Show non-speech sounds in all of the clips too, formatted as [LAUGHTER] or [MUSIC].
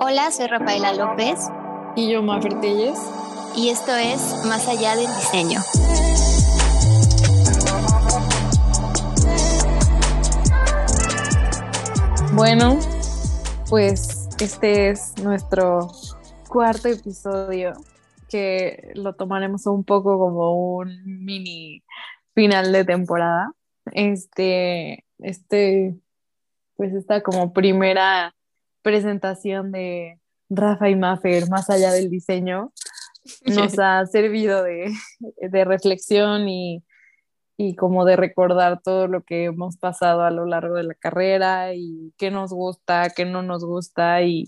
Hola, soy Rafaela López. Y yo, Mafer Telles. Y esto es Más allá del diseño. Bueno, pues este es nuestro cuarto episodio que lo tomaremos un poco como un mini final de temporada. Este, este, pues esta como primera presentación de Rafa y Maffer más allá del diseño nos [LAUGHS] ha servido de, de reflexión y, y, como de recordar todo lo que hemos pasado a lo largo de la carrera y qué nos gusta, qué no nos gusta y,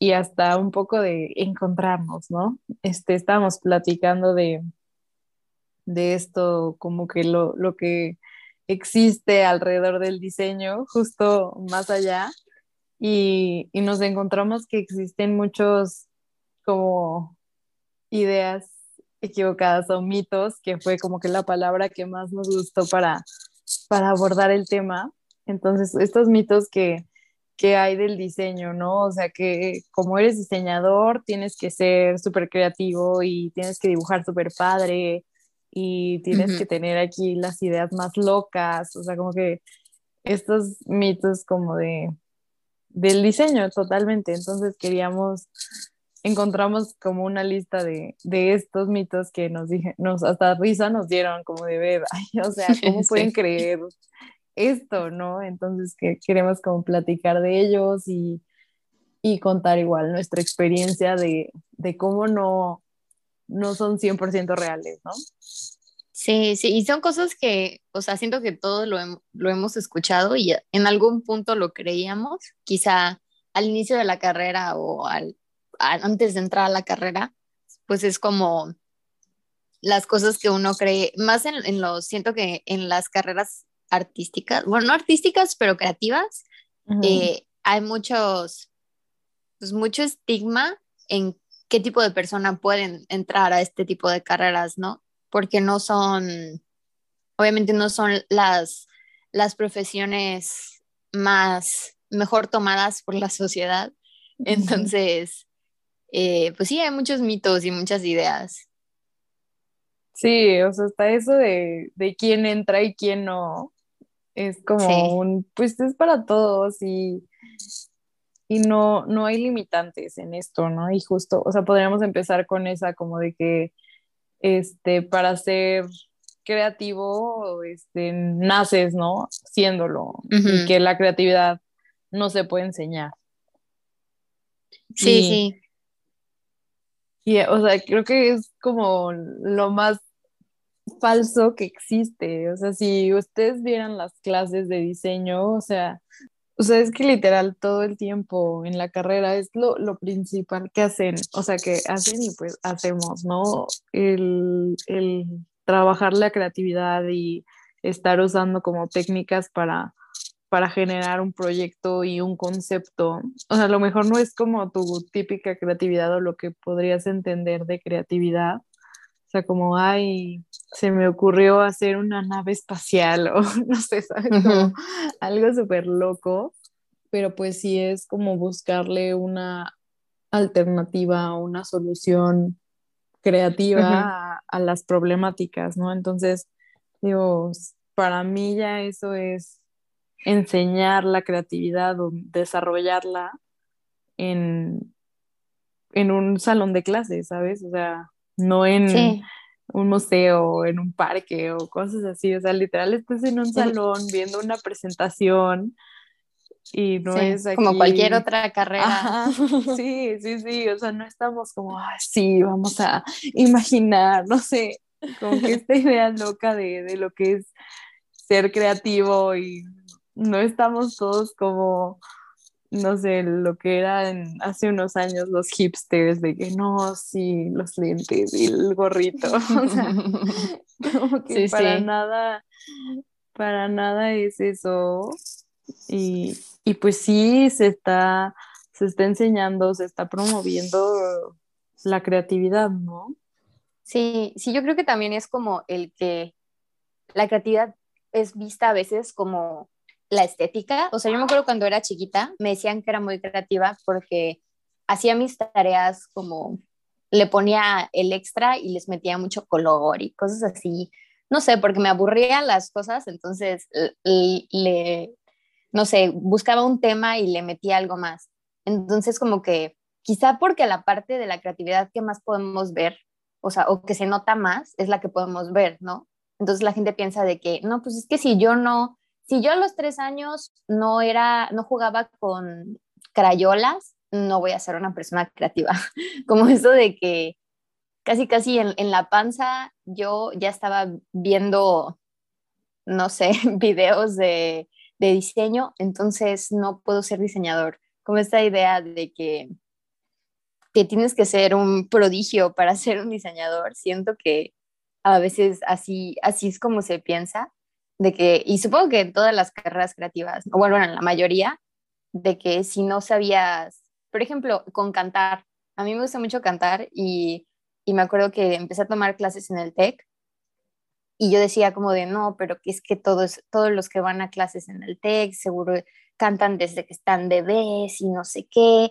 y hasta un poco de encontrarnos, ¿no? Este, estábamos platicando de, de esto, como que lo, lo que existe alrededor del diseño, justo más allá, y, y nos encontramos que existen muchos como ideas equivocadas o mitos, que fue como que la palabra que más nos gustó para, para abordar el tema. Entonces, estos mitos que, que hay del diseño, ¿no? O sea, que como eres diseñador, tienes que ser súper creativo y tienes que dibujar súper padre y tienes que tener aquí las ideas más locas, o sea, como que estos mitos como de del diseño totalmente. Entonces queríamos, encontramos como una lista de, de estos mitos que nos dije, nos hasta risa nos dieron como de ver, [LAUGHS] o sea, ¿cómo [LAUGHS] pueden creer esto, no? Entonces que queremos como platicar de ellos y, y contar igual nuestra experiencia de, de cómo no, no son 100% reales, ¿no? Sí, sí, y son cosas que, o sea, siento que todos lo, lo, hemos escuchado y en algún punto lo creíamos, quizá al inicio de la carrera o al, antes de entrar a la carrera, pues es como las cosas que uno cree, más en, en los, siento que en las carreras artísticas, bueno, no artísticas, pero creativas, eh, hay muchos, pues mucho estigma en qué tipo de persona pueden entrar a este tipo de carreras, ¿no? Porque no son, obviamente no son las, las profesiones más mejor tomadas por la sociedad. Entonces, eh, pues sí, hay muchos mitos y muchas ideas. Sí, o sea, está eso de, de quién entra y quién no. Es como un, pues es para todos y, y no, no hay limitantes en esto, ¿no? Y justo, o sea, podríamos empezar con esa como de que este, para ser creativo, este, naces, ¿no? Siéndolo, y que la creatividad no se puede enseñar. Sí, sí. Y, o sea, creo que es como lo más falso que existe. O sea, si ustedes vieran las clases de diseño, o sea, o sea, es que literal todo el tiempo en la carrera es lo, lo, principal que hacen, o sea, que hacen y pues hacemos, ¿no? El, el trabajar la creatividad y estar usando como técnicas para, para generar un proyecto y un concepto. O sea, a lo mejor no es como tu típica creatividad o lo que podrías entender de creatividad. O sea, como, ay, se me ocurrió hacer una nave espacial [LAUGHS] o no sé, ¿sabes? Como algo súper loco, pero pues sí es como buscarle una alternativa, una solución creativa a, las problemáticas, ¿no? Entonces, digo, para mí ya eso es enseñar la creatividad o desarrollarla en, en un salón de clases, ¿sabes? O sea, no en, un museo, en un parque o cosas así. O sea, literal estás en un salón viendo una presentación y no es aquí... como cualquier otra carrera. [LAUGHS] Sí, sí, sí, o sea, no estamos como, ah, sí, vamos a imaginar, no sé, como que [LAUGHS] esta idea loca de, de lo que es ser creativo y no estamos todos como no sé, lo que eran hace unos años los hipsters, de que no, sí, los lentes y el gorrito. [LAUGHS] O sea, [LAUGHS] como que para nada, para nada es eso. Y, y, pues sí, se está, se está enseñando, se está promoviendo la creatividad, ¿no? Sí, sí, yo creo que también es como el que la creatividad es vista a veces como la estética. O sea, yo me acuerdo cuando era chiquita, me decían que era muy creativa porque hacía mis tareas como le ponía el extra y les metía mucho color y cosas así. No sé, porque me aburrían las cosas, entonces le, no sé, buscaba un tema y le metía algo más. Entonces como que quizá porque la parte de la creatividad que más podemos ver, o sea, o que se nota más, es la que podemos ver, ¿no? Entonces la gente piensa de que, no, pues es que si yo no, si yo a los tres años no era, no jugaba con crayolas, no voy a ser una persona creativa. [LAUGHS] Como eso de que casi, casi en, la panza yo ya estaba viendo, no sé, [LAUGHS] videos de, de diseño, entonces no puedo ser diseñador. Como esta idea de que, que tienes que ser un prodigio para [LAUGHS] ser un diseñador, siento que a veces así, así es como se piensa, de que, y supongo que en todas las carreras creativas, o bueno, en la mayoría, de que si no sabías por ejemplo, con cantar. A mí me gusta mucho cantar y, y me acuerdo que empecé a tomar clases en el TEC y yo decía como de no, pero es que todos, todos los que van a clases en el TEC seguro cantan desde que están bebés y no sé qué,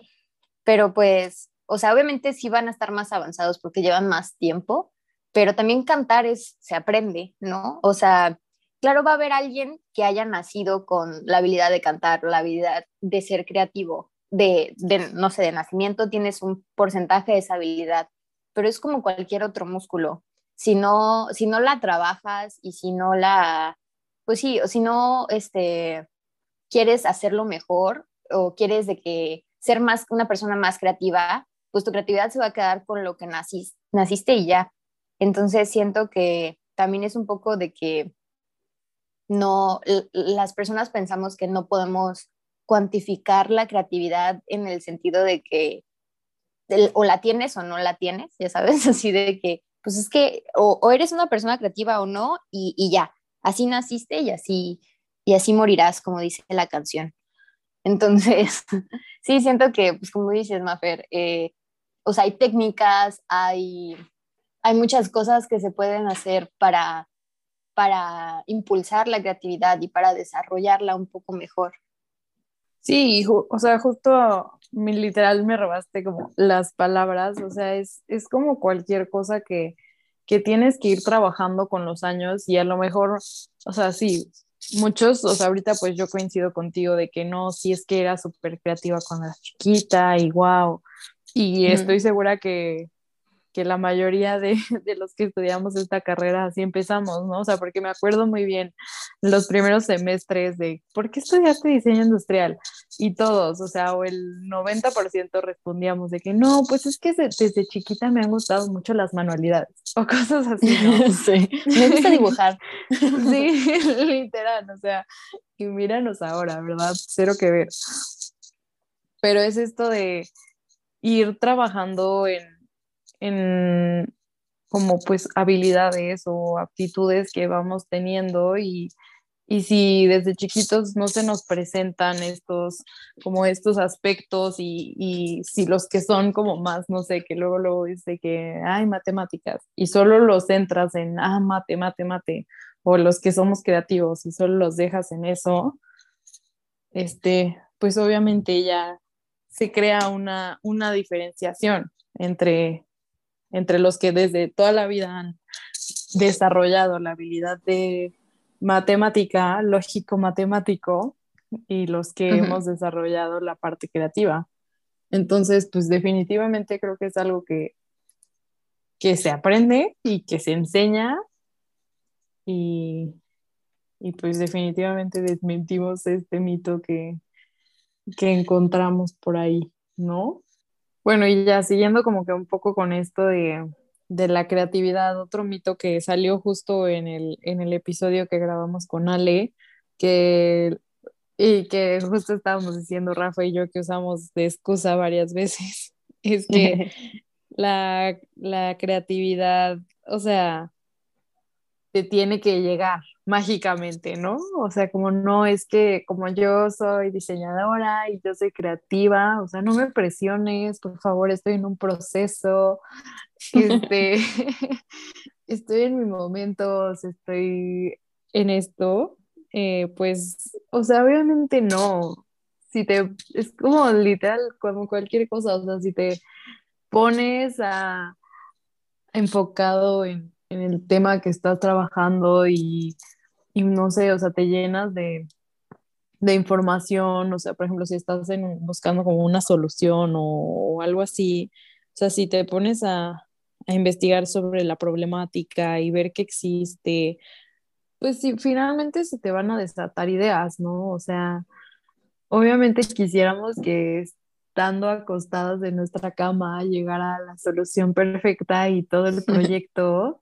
pero pues, o sea, obviamente sí van a estar más avanzados porque llevan más tiempo, pero también cantar es, se aprende, ¿no? O sea, claro, va a haber alguien que haya nacido con la habilidad de cantar, la habilidad de ser creativo, de, no sé, de nacimiento tienes un porcentaje de esa habilidad, pero es como cualquier otro músculo. Si no, si no la trabajas y si no la, pues sí, o si no, este, quieres hacerlo mejor o quieres de que ser más una persona más creativa, pues tu creatividad se va a quedar con lo que naciste, naciste y ya. Entonces siento que también es un poco de que no, las personas pensamos que no podemos cuantificar la creatividad en el sentido de que o la tienes o no la tienes, ya sabes, [LAUGHS] así de que, pues es que o, eres una persona creativa o no y, ya, así naciste y así, y así morirás, como dice la canción. Entonces, [LAUGHS] sí, siento que, pues como dices, Mafer, eh, o sea, hay técnicas, hay, hay muchas cosas que se pueden hacer para, para impulsar la creatividad y para desarrollarla un poco mejor. Sí, o sea, justo literal me robaste como las palabras, o sea, es, es como cualquier cosa que, que tienes que ir trabajando con los años y a lo mejor, o sea, sí, muchos, o sea, ahorita pues yo coincido contigo de que no, sí es que era súper creativa cuando era chiquita y wow, y estoy segura que, que la mayoría de, [LAUGHS] de, los que estudiamos esta carrera así empezamos, ¿no? O sea, porque me acuerdo muy bien los primeros semestres de, ¿por qué estudiaste diseño industrial? Y todos, o sea, o el 90% respondíamos de que no, pues es que desde, chiquita me han gustado mucho las manualidades [LAUGHS] o cosas así, ¿no? [LAUGHS] sí, me gusta dibujar. sí, literal, o sea, y míranos ahora, ¿verdad? Cero que ver. Pero es esto de ir trabajando en en como pues habilidades o aptitudes que vamos teniendo y, y si desde chiquitos no se nos presentan estos, como estos aspectos y, y, si los que son como más, no sé, que luego luego dice que hay matemáticas y solo los centras en, ah, mate, mate, mate, o los que somos creativos y solo los dejas en eso, este, pues obviamente ya se crea una, una diferenciación entre entre los que desde toda la vida han desarrollado la habilidad de matemática, lógico-matemático, y los que hemos desarrollado la parte creativa. Entonces, pues definitivamente creo que es algo que, que se aprende y que se enseña y, y pues definitivamente desmentimos este mito que, que encontramos por ahí, ¿no? Bueno, y ya siguiendo como que un poco con esto de, la creatividad, otro mito que salió justo en el, en el episodio que grabamos con Ale, que, y que justo estábamos diciendo Rafa y yo que usamos de excusa varias veces, [LAUGHS] es que [LAUGHS] la, la creatividad, o sea, te tiene que llegar mágicamente, ¿no? O sea, como no es que como yo soy diseñadora y yo soy creativa, o sea, no me presiones, por favor, estoy en un proceso, [LAUGHS] este, [LAUGHS] estoy en mi momento, estoy en esto, eh, pues, o sea, obviamente no, si te, es como literal, como cualquier cosa, o sea, si te pones a enfocado en, en el tema que estás trabajando y, y, no sé, o sea, te llenas de, de información, o sea, por ejemplo, si estás en, buscando como una solución o, o, algo así, o sea, si te pones a, a investigar sobre la problemática y ver que existe, pues sí, finalmente se te van a desatar ideas, ¿no? O sea, obviamente quisiéramos que estando acostadas en nuestra cama llegara la solución perfecta y todo el [LAUGHS] proyecto,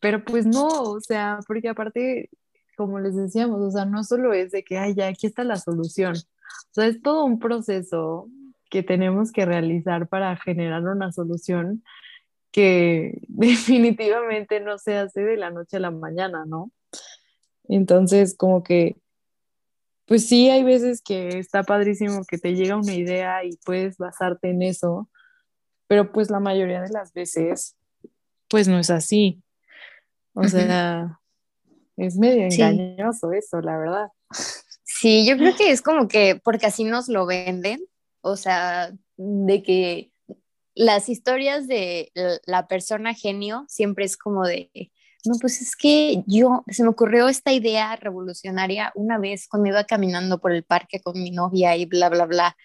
pero pues no, o sea, porque aparte, como les decíamos, o sea, no solo es de que, ay, ya, aquí está la solución, o sea, es todo un proceso que tenemos que realizar para generar una solución que [LAUGHS] definitivamente no se hace de la noche a la mañana, ¿no? Entonces, como que, pues sí, hay veces que está padrísimo que te llega una idea y puedes basarte en eso, pero pues la mayoría de las veces, pues no es así. O sea, es medio engañoso eso, la verdad. Sí, yo creo que [LAUGHS] es como que, porque así nos lo venden, o sea, de que las historias de la persona genio siempre es como de, no, pues es que yo, se me ocurrió esta idea revolucionaria una vez cuando iba caminando por el parque con mi novia y bla, bla, bla.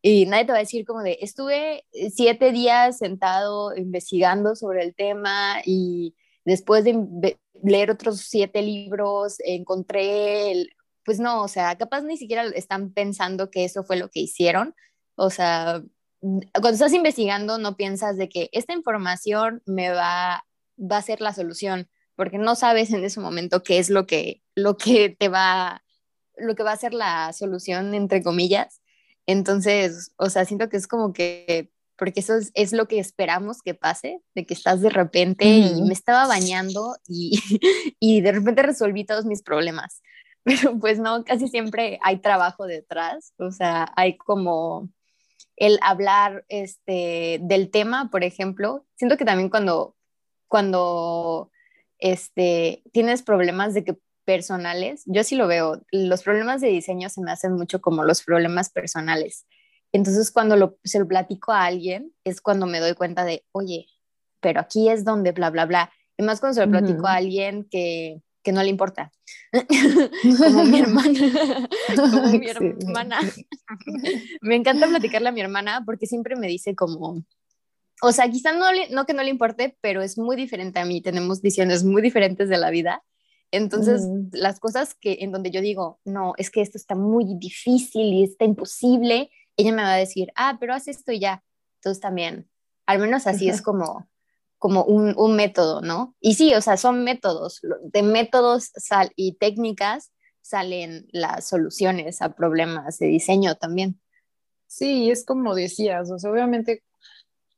Y nadie te va a decir como de, estuve siete días sentado investigando sobre el tema y después de leer otros siete libros encontré, el, pues no, o sea, capaz ni siquiera están pensando que eso fue lo que hicieron. O sea, cuando estás investigando no piensas de que esta información me va, va a ser la solución, porque no sabes en ese momento qué es lo que, lo que te va, lo que va a ser la solución, entre comillas. Entonces, o sea, siento que es como que, porque eso es, lo que esperamos que pase, de que estás de repente y me estaba bañando y, [LAUGHS] y de repente resolví todos mis problemas. [LAUGHS] Pero pues no, casi siempre hay trabajo detrás, o sea, hay como el hablar este, del tema, por ejemplo. Siento que también cuando, cuando este, tienes problemas de que personales, yo sí lo veo, los problemas de diseño se me hacen mucho como los problemas personales. Entonces, cuando lo, se lo platico a alguien, es cuando me doy cuenta de, oye, pero aquí es donde bla, bla, bla. Y más cuando se lo platico a alguien que, que no le importa. [LAUGHS] como mi hermana. [LAUGHS] como mi hermana. [LAUGHS] me encanta platicarle a mi hermana porque siempre me dice como, o sea, quizá no, no que no le importe, pero es muy diferente a mí, tenemos visiones muy diferentes de la vida. Entonces, las cosas que en donde yo digo, no, es que esto está muy difícil y está imposible, ella me va a decir, ah, pero haz esto y ya. Entonces también, al menos así es como, como un, un, método, ¿no? Y sí, o sea, son métodos, de métodos sal y técnicas salen las soluciones a problemas de diseño también. Sí, es como decías, o sea, obviamente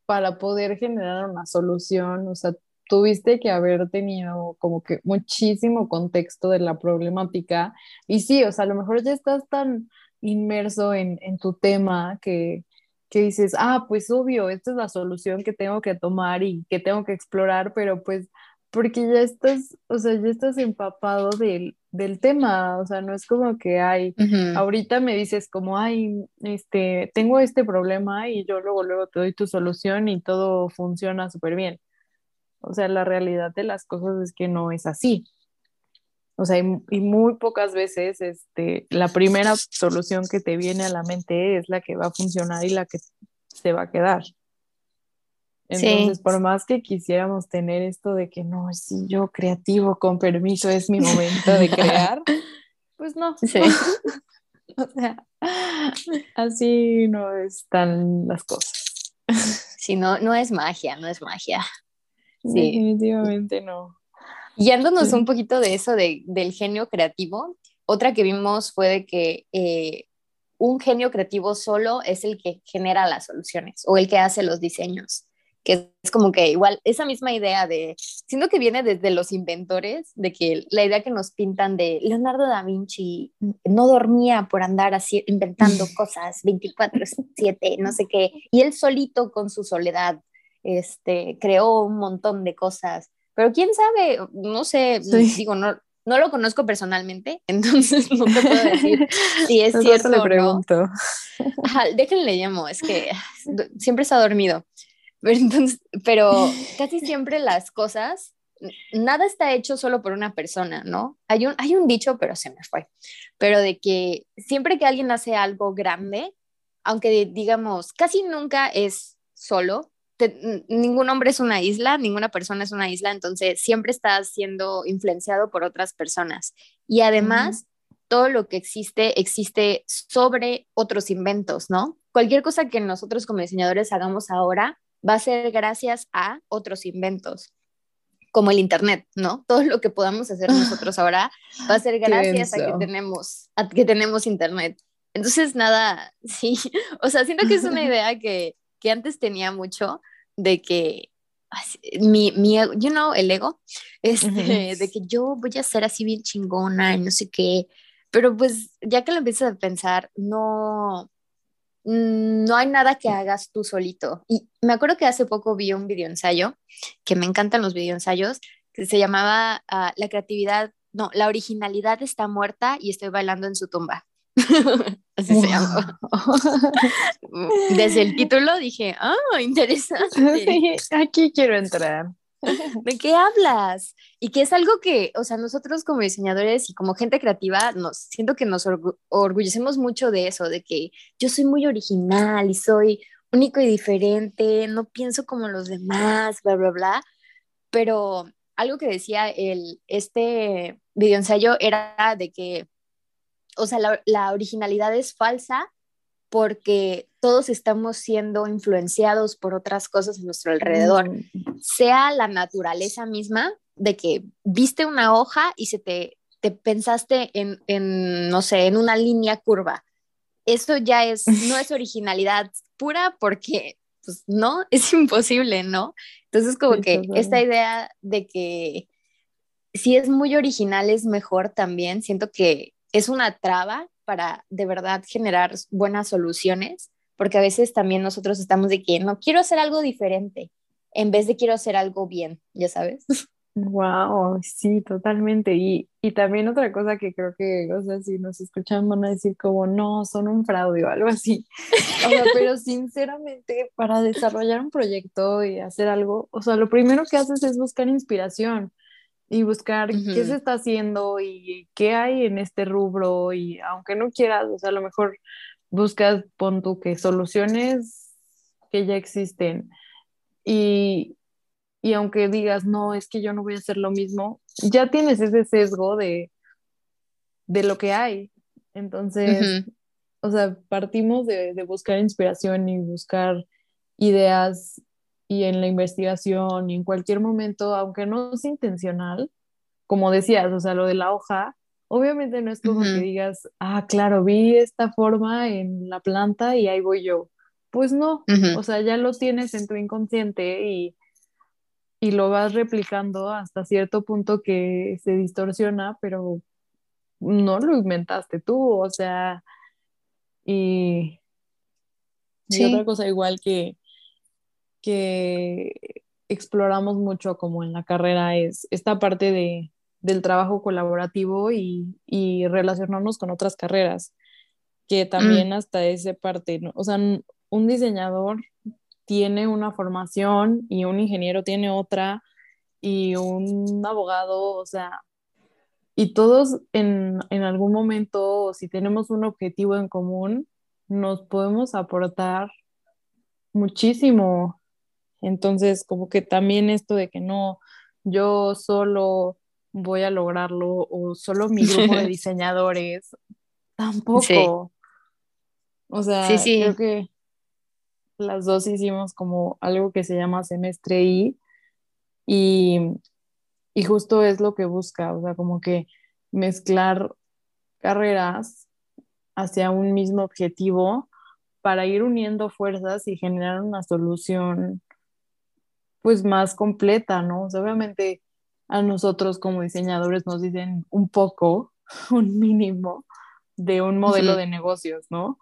para poder generar una solución, o sea, tuviste que haber tenido como que muchísimo contexto de la problemática y sí, o sea, a lo mejor ya estás tan inmerso en, en tu tema que, que dices, ah, pues obvio, esta es la solución que tengo que tomar y que tengo que explorar, pero pues porque ya estás, o sea, ya estás empapado del, del tema, o sea, no es como que hay, ahorita me dices como, ay, este, tengo este problema y yo luego, luego te doy tu solución y todo funciona súper bien. O sea, la realidad de las cosas es que no es así. O sea, y, muy pocas veces este, la primera solución que te viene a la mente es la que va a funcionar y la que se va a quedar. Entonces, por más que quisiéramos tener esto de que no, si yo creativo, con permiso, es mi momento de crear, [LAUGHS] pues no. Sí. [LAUGHS] o sea, así no están las cosas. Sí, no, no es magia, no es magia. Sí. Definitivamente no. Yéndonos un poquito de eso de, del genio creativo, otra que vimos fue de que eh, un genio creativo solo es el que genera las soluciones o el que hace los diseños, que es como que igual esa misma idea de, siento que viene desde los inventores, de que la idea que nos pintan de Leonardo da Vinci no dormía por andar así inventando [LAUGHS] cosas 24/7, no sé qué, y él solito con su soledad este, creó un montón de cosas pero quién sabe, no sé, digo, no, no lo conozco personalmente, [LAUGHS] entonces no te puedo decir si es [LAUGHS] cierto le pregunto. déjenle llamo, es que siempre está dormido. Pero, entonces, pero casi siempre las cosas, nada está hecho solo por una persona, ¿no? Hay un, hay un dicho, pero se me fue, pero de que siempre que alguien hace algo grande, aunque digamos, casi nunca es solo, ningún hombre es una isla, ninguna persona es una isla, entonces siempre estás siendo influenciado por otras personas. Y además, todo lo que existe existe sobre otros inventos, ¿no? Cualquier cosa que nosotros como diseñadores hagamos ahora va a ser gracias a otros inventos como el internet, ¿no? Todo lo que podamos hacer [LAUGHS] nosotros ahora va a ser gracias a que tenemos a que tenemos internet. Entonces, nada, [LAUGHS] sí, o sea, siento que es una [LAUGHS] idea que, que antes tenía mucho de que mi, mi, you know, el ego, [LAUGHS] este, de que yo voy a ser así bien chingona y no sé qué, pero pues ya que lo empiezas a pensar, no, no hay nada que hagas tú solito. Y me acuerdo que hace poco vi un video ensayo, que me encantan los video ensayos, que se llamaba ah, La creatividad, no, la originalidad está muerta y estoy bailando en su tumba. [LAUGHS] Así se llama. [LAUGHS] Desde el título dije, ah, interesante. [LAUGHS] aquí quiero entrar. ¿De qué hablas? Y que es algo que, o sea, nosotros como diseñadores y como gente creativa, nos siento que nos orgullecemos mucho de eso, de que yo soy muy original y soy único y diferente, no pienso como los demás, bla, bla, bla. Pero algo que decía el, este video ensayo era de que o sea, la, originalidad es falsa porque todos estamos siendo influenciados por otras cosas a nuestro alrededor, sea la naturaleza misma de que viste una hoja y se te, te pensaste en, en, no sé, en una línea curva. Eso ya es, no es [LAUGHS] originalidad pura porque, pues, no, [LAUGHS] es imposible, ¿no? Entonces, como que esta idea de que si es muy original es mejor también, siento que es una traba para de verdad generar buenas soluciones, porque a veces también nosotros estamos de que no quiero hacer algo diferente, en vez de quiero hacer algo bien, ya sabes. [LAUGHS] Wow, sí, totalmente. Y, y también otra cosa que creo que, o sea, si nos escuchan van a decir como, no, son un fraude o algo así. O sea, pero [LAUGHS] sinceramente, para desarrollar un proyecto y hacer algo, o sea, lo primero que haces es buscar inspiración y buscar qué se está haciendo y qué hay en este rubro y aunque no quieras, o sea, a lo mejor buscas, pon tú que soluciones que ya existen y, y aunque digas, no, es que yo no voy a hacer lo mismo, ya tienes ese sesgo de, de lo que hay. Entonces, o sea, partimos de, de buscar inspiración y buscar ideas y en la investigación y en cualquier momento, aunque no es intencional, como decías, o sea, lo de la hoja, obviamente no es como que digas, ah, claro, vi esta forma en la planta y ahí voy yo. Pues no, o sea, ya lo tienes en tu inconsciente y, y lo vas replicando hasta cierto punto que se distorsiona, pero no lo inventaste tú, o sea, y, y otra cosa igual que, que exploramos mucho como en la carrera es esta parte de, del trabajo colaborativo y, y, relacionarnos con otras carreras, que también mm. hasta esa parte, o sea, un diseñador tiene una formación y un ingeniero tiene otra y un abogado, o sea, y todos en, en algún momento, si tenemos un objetivo en común, nos podemos aportar muchísimo entonces, como que también esto de que no, yo solo voy a lograrlo o solo mi grupo de [LAUGHS] diseñadores, tampoco. O sea, creo que las dos hicimos como algo que se llama semestre I y, y justo es lo que busca, o sea, como que mezclar carreras hacia un mismo objetivo para ir uniendo fuerzas y generar una solución pues más completa, ¿no? O sea, obviamente a nosotros como diseñadores nos dicen un poco, [LAUGHS] un mínimo de un modelo de negocios, ¿no?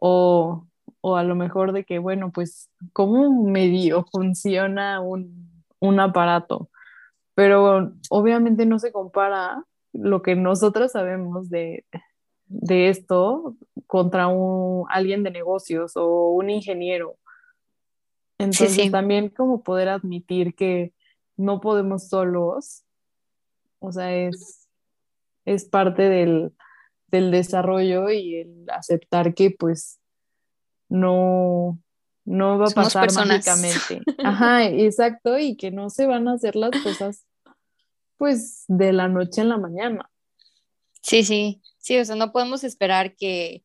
O, o, a lo mejor de que, bueno, pues cómo medio funciona un, un aparato, pero obviamente no se compara lo que nosotros sabemos de, de esto contra un, alguien de negocios o un ingeniero. Entonces también como poder admitir que no podemos solos, o sea, es, es parte del, del desarrollo y el aceptar que pues no, no va a pasar mágicamente. [LAUGHS] Ajá, exacto, y que no se van a hacer las cosas pues de la noche en la mañana. Sí, sí, sí, o sea, no podemos esperar que,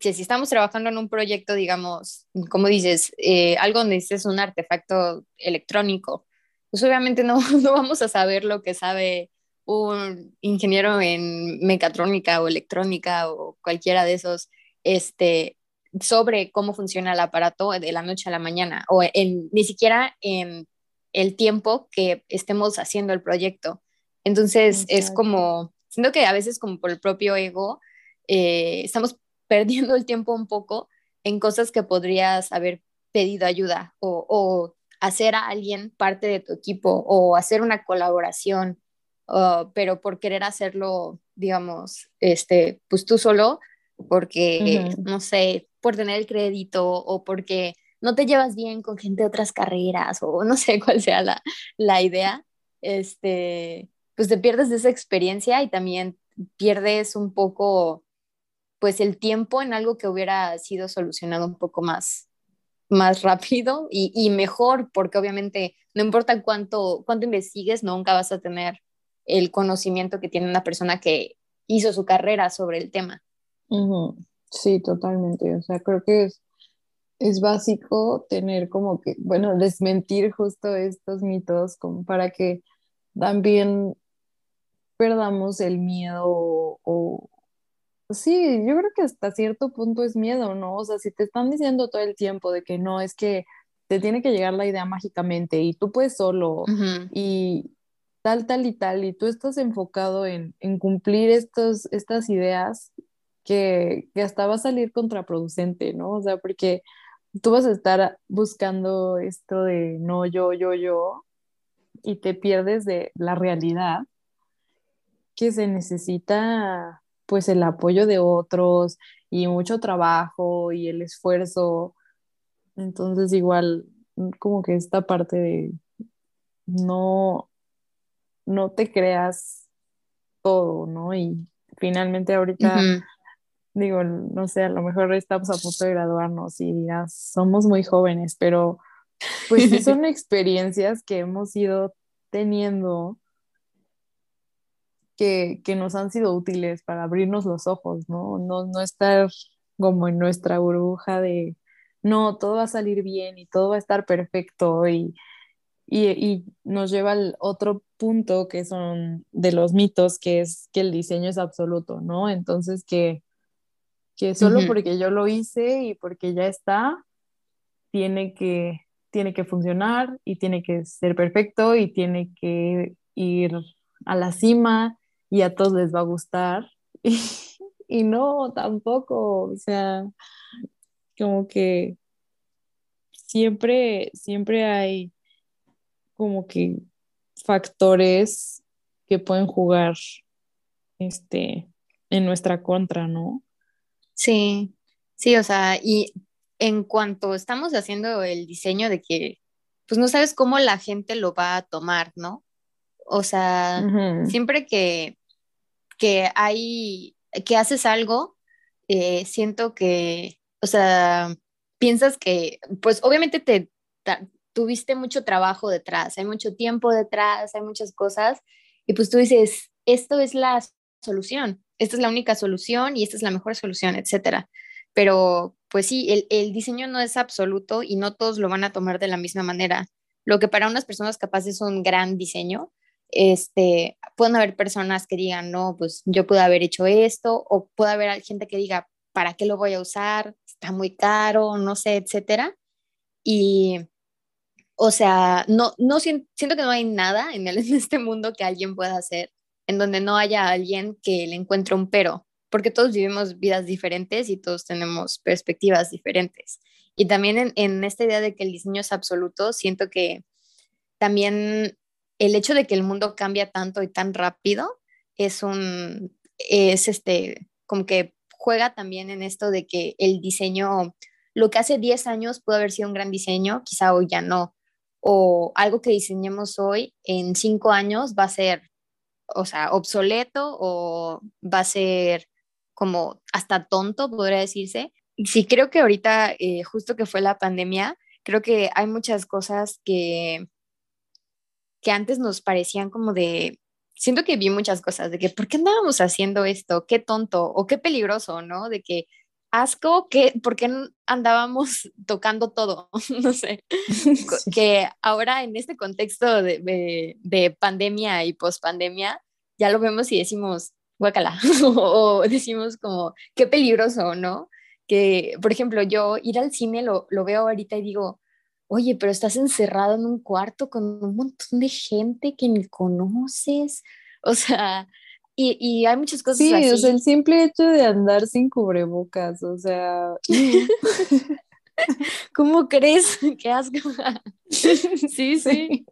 que si estamos trabajando en un proyecto, digamos, como dices, eh, algo donde es un artefacto electrónico, pues obviamente no, [LAUGHS] no vamos a saber lo que sabe un ingeniero en mecatrónica o electrónica o cualquiera de esos, este, sobre cómo funciona el aparato de la noche a la mañana o en, ni siquiera en el tiempo que estemos haciendo el proyecto. Entonces es como, siento que a veces como por el propio ego, eh, estamos [LAUGHS] perdiendo el tiempo un poco en cosas que podrías haber pedido ayuda o, o hacer a alguien parte de tu equipo o hacer una colaboración, pero por querer hacerlo, digamos, este, pues tú solo, porque, no sé, por tener el crédito o porque no te llevas bien con gente de otras carreras o no sé [LAUGHS] cuál sea la, la idea, este, pues te pierdes de esa experiencia y también pierdes un poco, pues el tiempo en algo que hubiera sido solucionado un poco más, más rápido y, y mejor, porque obviamente no importa cuánto, cuánto investigues, nunca vas a tener el conocimiento que tiene una persona que hizo su carrera sobre el tema. Sí, totalmente. O sea, creo que es, es básico tener como que, bueno, desmentir justo estos mitos como para que también perdamos el miedo o, sí, yo creo que hasta cierto punto es miedo, ¿no? O sea, si te están diciendo todo el tiempo de que no, es que te tiene que llegar la idea mágicamente y tú puedes solo y tal, tal y tal, y tú estás enfocado en, en cumplir estos, estas ideas que, que hasta va a salir contraproducente, ¿no? O sea, porque tú vas a estar buscando esto de no, yo, yo, yo, y te pierdes de la realidad que se necesita pues el apoyo de otros y mucho trabajo y el esfuerzo. Entonces igual como que esta parte de no, no te creas todo, ¿no? Y finalmente ahorita digo, no sé, a lo mejor estamos a punto de graduarnos y dirás, somos muy jóvenes, pero pues sí [LAUGHS] son experiencias que hemos ido teniendo que, que, nos han sido útiles para abrirnos los ojos, ¿no? ¿no? No estar como en nuestra burbuja de, no, todo va a salir bien y todo va a estar perfecto y, y, y nos lleva al otro punto que son de los mitos, que es que el diseño es absoluto, ¿no? Entonces que que solo porque yo lo hice y porque ya está, tiene que, tiene que funcionar y tiene que ser perfecto y tiene que ir a la cima y a todos les va a gustar. [LAUGHS] Y, no, tampoco, o sea, como que siempre, siempre hay como que factores que pueden jugar este, en nuestra contra, ¿no? Sí, sí, o sea, y en cuanto estamos haciendo el diseño de que, pues no sabes cómo la gente lo va a tomar, ¿no? O sea, siempre que, que hay, que haces algo, eh, siento que, o sea, piensas que, pues obviamente te tuviste mucho trabajo detrás, hay mucho tiempo detrás, hay muchas cosas, y pues tú dices, esto es la solución, esta es la única solución y esta es la mejor solución, etcétera. Pero pues sí, el, el, diseño no es absoluto y no todos lo van a tomar de la misma manera. Lo que para unas personas capaz es un gran diseño, este, pueden haber personas que digan, no, pues yo pude haber hecho esto, o puede haber gente que diga, ¿para qué lo voy a usar? Está muy caro, no sé, etcétera. Y, o sea, no, no siento, que no hay nada [LAUGHS] en este mundo que alguien pueda hacer en donde no haya alguien que le encuentre un pero, porque todos vivimos vidas diferentes y todos tenemos perspectivas diferentes. Y también en, esta idea de que el diseño es absoluto, siento que también el hecho de que el mundo cambia tanto y tan rápido es un, es este, como que juega también en esto de que el diseño, lo que hace 10 años pudo haber sido un gran diseño, quizá hoy ya no, o algo que diseñemos hoy en 5 años va a ser, o sea, obsoleto o va a ser como hasta tonto, podría decirse. Sí, creo que ahorita, eh, justo que fue la pandemia, creo que hay muchas cosas que, que antes nos parecían como de, siento que vi muchas cosas de que, ¿por qué andábamos haciendo esto? Qué tonto o qué peligroso, ¿no? De que asco, que, ¿por qué andábamos [LAUGHS] tocando todo? [LAUGHS] no sé. [LAUGHS] Que ahora en este contexto de, de, pandemia y pospandemia, ya lo vemos y decimos, guacala, o decimos como, qué peligroso, ¿no? Que, por ejemplo, yo ir al cine lo, lo veo ahorita y digo, oye, pero estás encerrado en un cuarto con un montón de gente que ni conoces, [LAUGHS] o sea, y, y hay muchas cosas sí, así. o sea, el simple hecho de andar sin cubrebocas, o sea... [LAUGHS] [LAUGHS] ¿Cómo crees? Qué asco. sí, sí.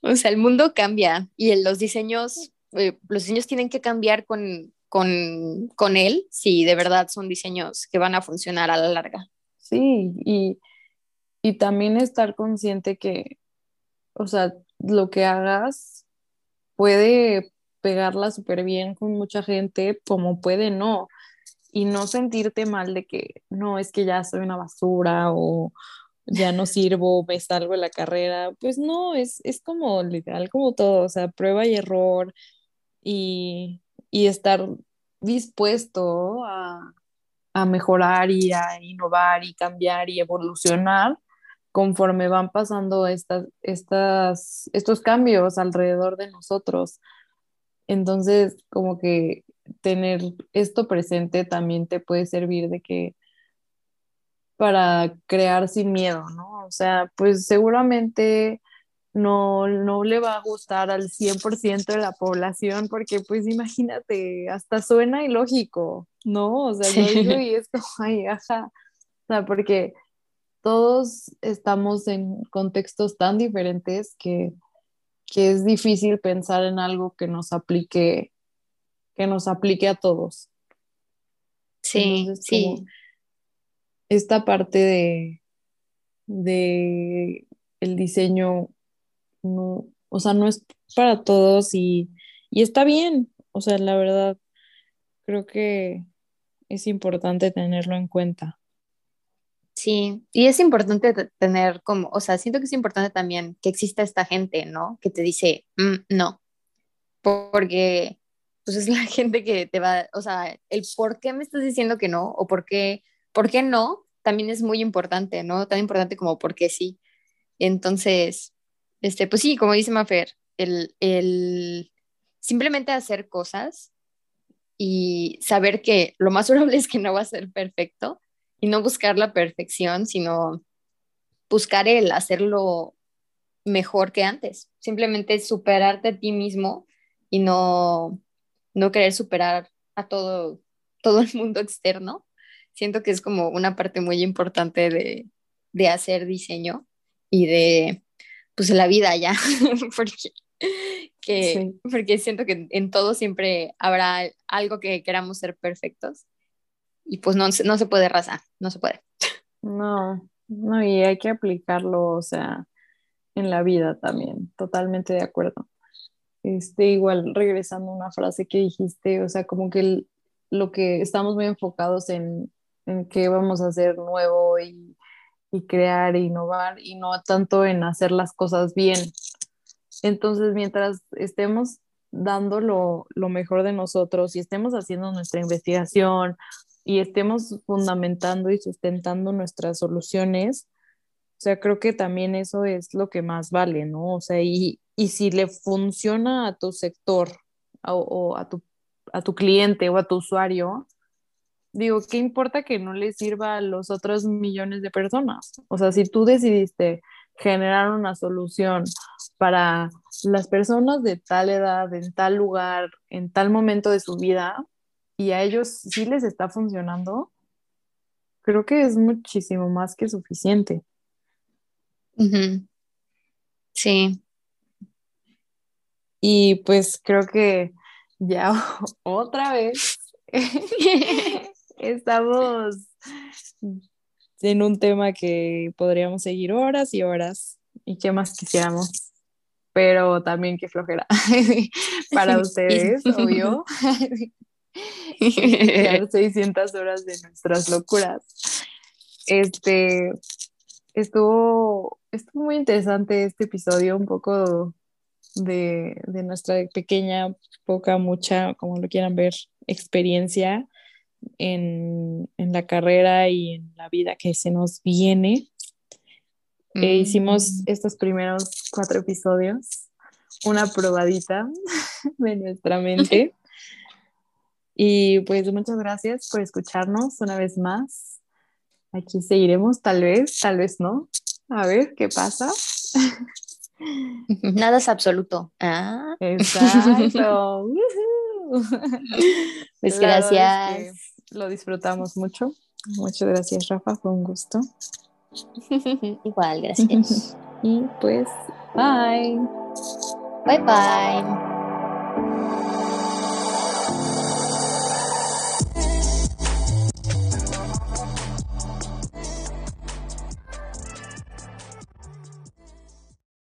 O sea, el mundo cambia y los diseños, eh, los diseños tienen que cambiar con, con, con él si de verdad son diseños que van a funcionar a la larga. Sí, y y también estar consciente que, o sea, lo que hagas puede pegarla súper bien con mucha gente, como puede no. Y no sentirte mal de que no, es que ya soy una basura o ya no sirvo, me salgo de la carrera. Pues no, es, es como literal, como todo, o sea, prueba y error y, y estar dispuesto a, a mejorar y a innovar y cambiar y evolucionar conforme van pasando estas, estas, estos cambios alrededor de nosotros. Entonces, como que tener esto presente también te puede servir de que para crear sin miedo, ¿no? O sea, pues seguramente no, no le va a gustar al 100% de la población porque pues imagínate, hasta suena ilógico, ¿no? O sea, yo digo y es como, ay, ajá, o sea, porque todos estamos en contextos tan diferentes que, es difícil pensar en algo que nos aplique, que nos aplique a todos. Sí, sí. Esta parte de, de el diseño no, o sea, no es para todos y, y está bien. O sea, la verdad, creo que es importante tenerlo en cuenta. Sí, y es importante tener como, o sea, siento que es importante también que exista esta gente, ¿no? Que te dice, mm, no, porque pues es la [LAUGHS] gente que te va, o sea, el por qué me estás diciendo que no o por qué, por qué no, también es muy importante, ¿no? Tan importante como por qué sí. Entonces, este, pues sí, como dice Mafer, el, el simplemente hacer cosas y saber que lo más [LAUGHS] probable es que no va a ser perfecto, y no buscar la perfección, sino buscar el hacerlo mejor que antes. Simplemente superarte a ti mismo y no, no querer superar a todo, todo el mundo externo. Siento que es como una parte muy importante de, de hacer diseño y de, pues, la vida ya, [LAUGHS] porque, que, porque siento que en todo siempre habrá algo que queramos ser perfectos y pues no, no se puede raza, no se puede. No, no, y hay que aplicarlo, o sea, en la vida también, totalmente de acuerdo. Este, igual regresando a una frase que dijiste, o sea, como que lo que estamos muy enfocados en, en qué vamos a hacer nuevo y, y crear e innovar y no tanto en hacer las cosas bien. Entonces, mientras estemos dando lo, lo, mejor de nosotros y estemos haciendo nuestra investigación y estemos fundamentando y sustentando nuestras soluciones, o sea, creo que también eso es lo que más vale, ¿no? O sea, y, y si le funciona a tu sector o, a, tu, a tu cliente o a tu usuario, digo, ¿qué importa que no le sirva a los otros millones de personas? O sea, si tú decidiste generar una solución para las personas de tal edad, en tal lugar, en tal momento de su vida, y a ellos sí les está funcionando, creo que es muchísimo más que suficiente. Sí. Y pues creo que ya [LAUGHS] otra vez [LAUGHS] estamos en un tema que podríamos seguir horas y horas y qué más quisiéramos, pero también qué flojera [LAUGHS] para ustedes, obvio. [LAUGHS] 600 [LAUGHS] horas de nuestras locuras. Este estuvo, estuvo muy interesante este episodio, un poco de, de nuestra pequeña, poca, mucha, como lo quieran ver, experiencia en, en, la carrera y en la vida que se nos viene. E hicimos mm. estos primeros cuatro episodios, una probadita [LAUGHS] de nuestra mente. Y pues muchas gracias por escucharnos una vez más. Aquí seguiremos, tal vez, tal vez no. A ver qué pasa. [LAUGHS] Nada es absoluto. Ah. Exacto. [LAUGHS] pues gracias lo disfrutamos mucho. Muchas gracias, Rafa, fue un gusto. [LAUGHS] Igual, gracias. y pues, bye. Bye bye.